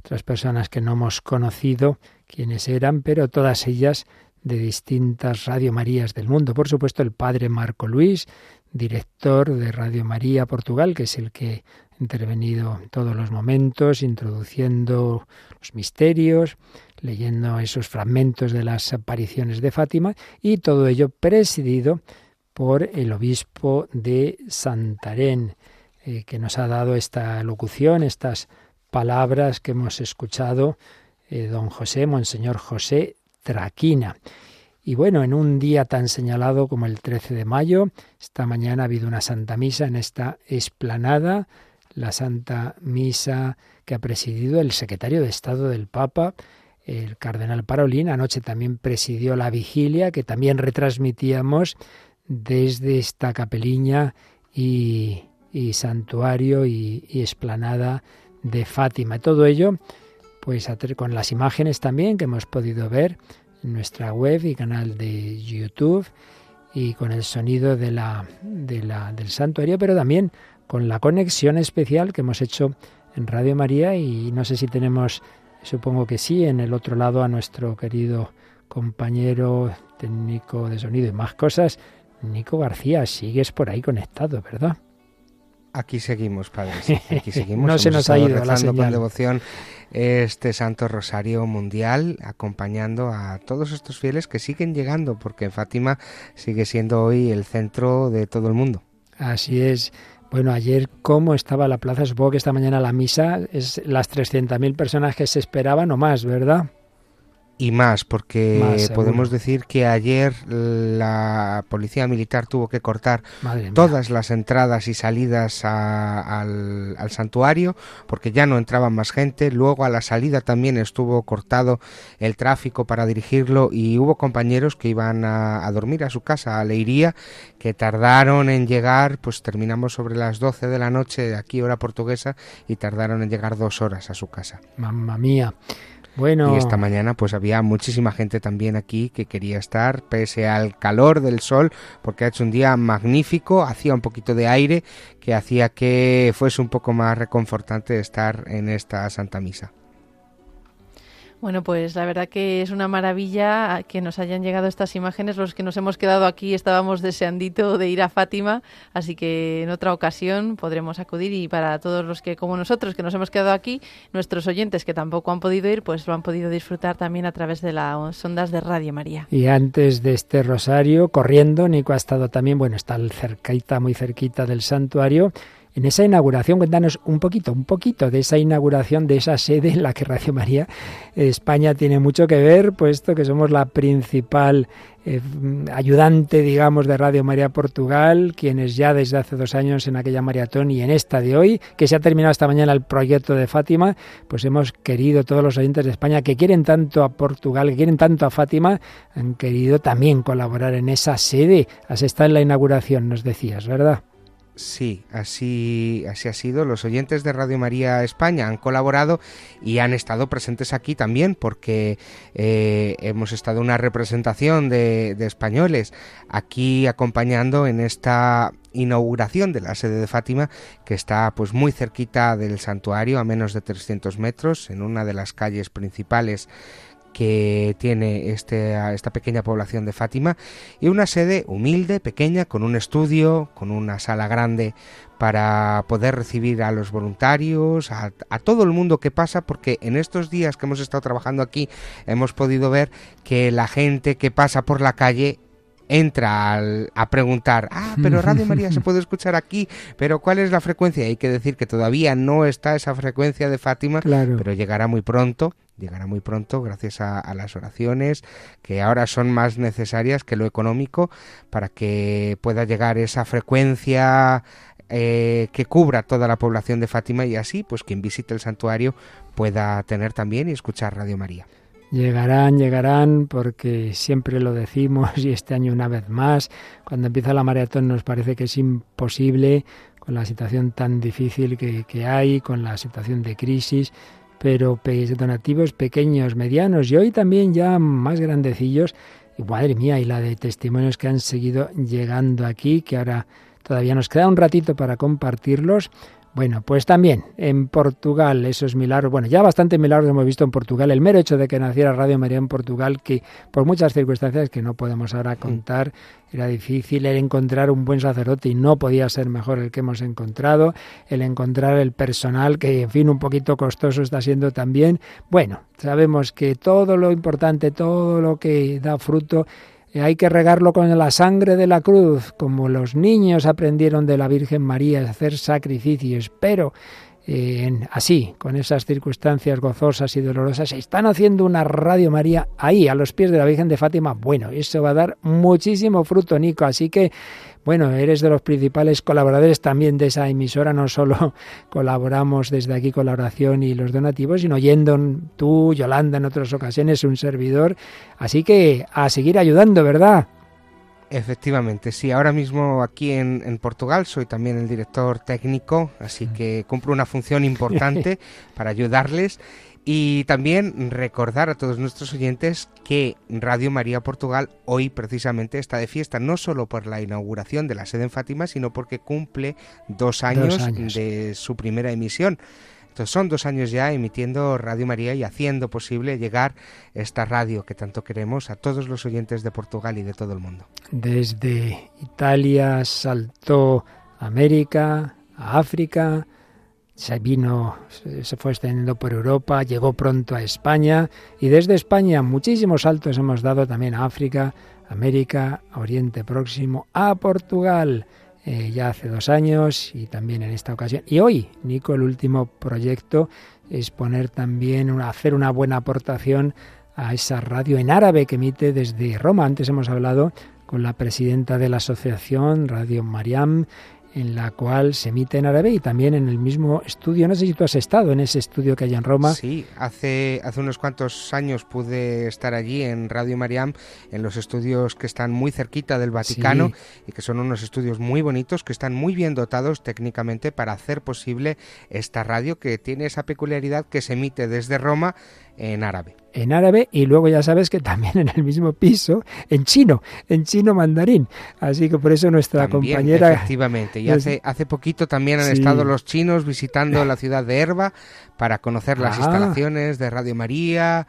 otras personas que no hemos conocido quiénes eran, pero todas ellas de distintas Radio Marías del mundo. Por supuesto, el padre Marco Luis, director de Radio María Portugal, que es el que ha intervenido en todos los momentos, introduciendo los misterios, leyendo esos fragmentos de las apariciones de Fátima, y todo ello presidido por el obispo de Santarén, eh, que nos ha dado esta locución, estas palabras que hemos escuchado, eh, don José, Monseñor José Traquina. Y bueno, en un día tan señalado como el 13 de mayo, esta mañana ha habido una Santa Misa en esta esplanada, la Santa Misa que ha presidido el secretario de Estado del Papa, el cardenal Parolín. Anoche también presidió la vigilia que también retransmitíamos desde esta capeliña y, santuario y, y esplanada de Fátima. Todo ello, pues con las imágenes también que hemos podido ver en nuestra web y canal de YouTube y con el sonido de la, de la, del santuario, pero también con la conexión especial que hemos hecho en Radio María y no sé si tenemos, supongo que sí, en el otro lado a nuestro querido compañero técnico de sonido y más cosas, Nico García, sigues por ahí conectado, ¿verdad? Aquí seguimos, padre. Sí, (laughs) aquí seguimos. no se nos ha ido la con devoción este Santo Rosario Mundial, acompañando a todos estos fieles que siguen llegando, porque Fátima sigue siendo hoy el centro de todo el mundo. Así es. Bueno, ayer cómo estaba la plaza, supongo que esta mañana la misa es las 300.000 personas que se esperaban o más, ¿verdad? Y más, porque más, podemos decir que ayer la policía militar tuvo que cortar todas las entradas y salidas a, al, al, santuario, porque ya no entraba más gente. Luego a la salida también estuvo cortado el tráfico para dirigirlo y hubo compañeros que iban a, a dormir a su casa, a Leiría, que tardaron en llegar, pues terminamos sobre las 12 de la noche aquí hora portuguesa y tardaron en llegar dos horas a su casa. Mamma mía. Bueno. Y esta mañana pues había muchísima gente también aquí que quería estar, pese al calor del sol, porque ha hecho un día magnífico, hacía un poquito de aire que hacía que fuese un poco más reconfortante estar en esta Santa Misa. Bueno, pues la verdad que es una maravilla que nos hayan llegado estas imágenes. Los que nos hemos quedado aquí estábamos deseandito de ir a Fátima, así que en otra ocasión podremos acudir y para todos los que, como nosotros, que nos hemos quedado aquí, nuestros oyentes que tampoco han podido ir, pues lo han podido disfrutar también a través de las ondas de Radio María. Y antes de este rosario, corriendo, Nico ha estado también, bueno, está cerquita, muy cerquita del santuario en esa inauguración, cuéntanos un poquito, un poquito de esa inauguración, de esa sede en la que Radio María España tiene mucho que ver, puesto que somos la principal eh, ayudante, digamos, de Radio María Portugal, quienes ya desde hace dos años en aquella maratón y en esta de hoy, que se ha terminado esta mañana el proyecto de Fátima, pues hemos querido todos los oyentes de España que quieren tanto a Portugal, que quieren tanto a Fátima, han querido también colaborar en esa sede. Has estado en la inauguración, nos decías, ¿verdad? Sí, así, así ha sido. Los oyentes de Radio María España han colaborado y han estado presentes aquí también porque eh, hemos estado una representación de, de españoles aquí acompañando en esta inauguración de la sede de Fátima que está pues muy cerquita del santuario a menos de 300 metros en una de las calles principales que tiene este, esta pequeña población de Fátima y una sede humilde, pequeña, con un estudio, con una sala grande para poder recibir a los voluntarios, a, a, todo el mundo que pasa, porque en estos días que hemos estado trabajando aquí hemos podido ver que la gente que pasa por la calle entra al, a preguntar, ah, pero Radio María se puede escuchar aquí, pero ¿cuál es la frecuencia? Hay que decir que todavía no está esa frecuencia de Fátima, claro. pero llegará muy pronto llegará muy pronto gracias a, las oraciones que ahora son más necesarias que lo económico para que pueda llegar esa frecuencia eh, que cubra toda la población de Fátima y así pues quien visite el santuario pueda tener también y escuchar Radio María. Llegarán, llegarán, porque siempre lo decimos y este año una vez más, cuando empieza la maratón nos parece que es imposible con la situación tan difícil que, que hay, con la situación de crisis, pero pe- donativos pequeños, medianos y hoy también ya más grandecillos. Y madre mía, y la de testimonios que han seguido llegando aquí, que ahora todavía nos queda un ratito para compartirlos. Bueno, pues también en Portugal esos milagros, bueno, ya bastante milagros hemos visto en Portugal, el mero hecho de que naciera Radio María en Portugal, que por muchas circunstancias que no podemos ahora contar, era difícil el encontrar un buen sacerdote y no podía ser mejor el que hemos encontrado, el encontrar el personal que, en fin, un poquito costoso está siendo también. Bueno, sabemos que todo lo importante, todo lo que da fruto, hay que regarlo con la sangre de la cruz, como los niños aprendieron de la Virgen María a hacer sacrificios, pero eh, así, con esas circunstancias gozosas y dolorosas, están haciendo una Radio María ahí, a los pies de la Virgen de Fátima. Bueno, eso va a dar muchísimo fruto, Nico, así que bueno, eres de los principales colaboradores también de esa emisora. No solo (laughs) colaboramos desde aquí con la oración y los donativos, sino yendo tú, Yolanda, en otras ocasiones, un servidor. Así que a seguir ayudando, ¿verdad? Efectivamente, sí. Ahora mismo aquí en, en Portugal soy también el director técnico, así que cumplo una función importante (laughs) para ayudarles. Y también recordar a todos nuestros oyentes que Radio María Portugal hoy precisamente está de fiesta, no solo por la inauguración de la sede en Fátima, sino porque cumple dos años, años. de su primera emisión. Entonces son dos años ya emitiendo Radio María y haciendo posible llegar esta radio que tanto queremos a todos los oyentes de Portugal y de todo el mundo. Desde Italia saltó a América, a África, se vino, se fue extendiendo por Europa, llegó pronto a España y desde España muchísimos saltos hemos dado también a África, América, Oriente Próximo, a Portugal. eh, ya hace dos años y también en esta ocasión. Y hoy, Nico, el último proyecto es poner también, hacer una buena aportación a esa radio en árabe que emite desde Roma. Antes hemos hablado con la presidenta de la asociación, Radio Mariam, en la cual se emite en árabe y también en el mismo estudio. No sé si tú has estado en ese estudio que hay en Roma. Sí, hace, hace unos cuantos años pude estar allí en Radio Mariam, en los estudios que están muy cerquita del Vaticano Sí. y que son unos estudios muy bonitos, que están muy bien dotados técnicamente para hacer posible esta radio que tiene esa peculiaridad que se emite desde Roma en árabe. en árabe y luego ya sabes que también en el mismo piso en chino, en chino mandarín. Así que por eso nuestra También, compañera Efectivamente, y es- hace, hace poquito también han Sí. estado los chinos visitando la ciudad de Erba para conocer las Ah. instalaciones de Radio María.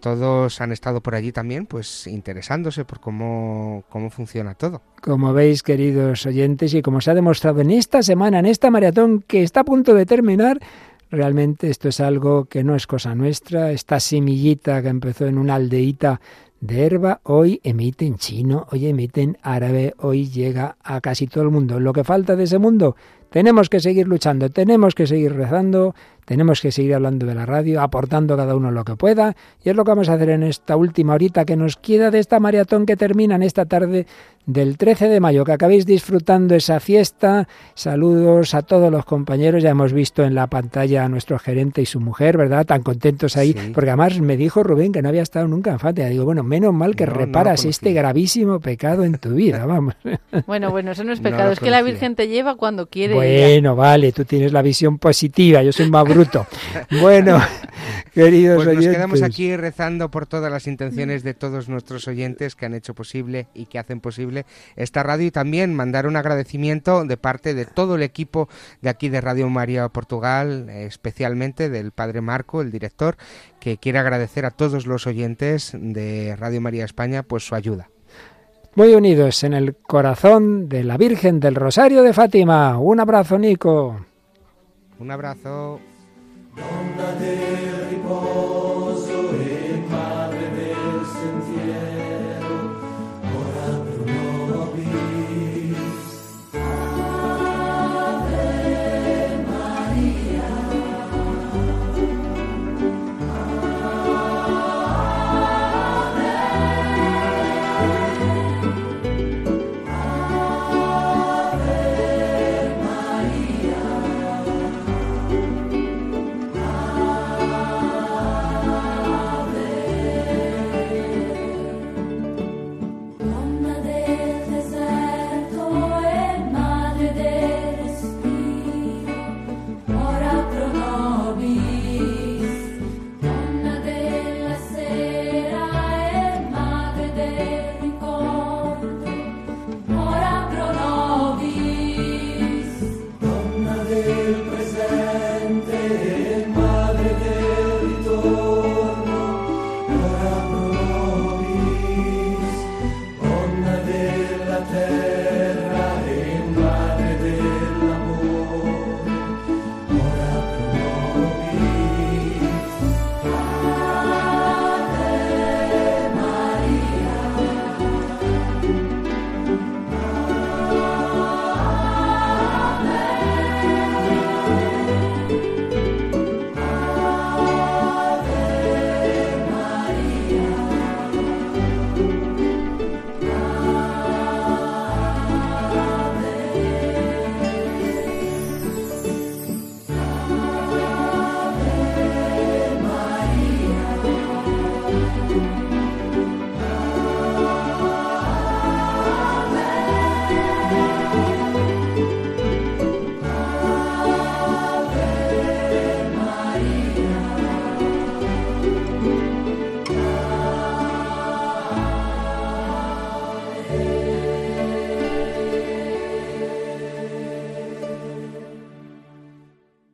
Todos han estado por allí también, pues interesándose por cómo, cómo funciona todo. Como veis, queridos oyentes, y como se ha demostrado en esta semana, en esta maratón que está a punto de terminar, realmente esto es algo que no es cosa nuestra. Esta semillita que empezó en una aldeíta de herba, hoy emite en chino, hoy emite en árabe, hoy llega a casi todo el mundo. Lo que falta de ese mundo, tenemos que seguir luchando, tenemos que seguir rezando, tenemos que seguir hablando de la radio, aportando cada uno lo que pueda, y es lo que vamos a hacer en esta última horita que nos queda de esta maratón que termina en esta tarde del 13 de mayo, que acabéis disfrutando esa fiesta. Saludos a todos los compañeros, ya hemos visto en la pantalla a nuestro gerente y su mujer, ¿verdad? Tan contentos ahí, Sí. porque además me dijo Rubén que no había estado nunca en Fátima. Digo, bueno, menos mal que No, no lo reparas este gravísimo pecado en tu vida, vamos. (laughs) Bueno, bueno, eso no es (laughs) pecado, es que la. Virgen te lleva cuando quiere. Bueno, vale, tú tienes la visión positiva, yo soy más bruto. (laughs) Bueno, (laughs) queridos Pues nos oyentes. quedamos aquí rezando por todas las intenciones de todos nuestros oyentes que han hecho posible y que hacen posible esta radio y también mandar un agradecimiento de parte de todo el equipo de aquí de Radio María Portugal, eh, especialmente del padre Marco, el director, que quiere agradecer a todos los oyentes de Radio María España pues su ayuda. Muy unidos en el corazón de la Virgen del Rosario de Fátima. Un abrazo, Nico. Un abrazo.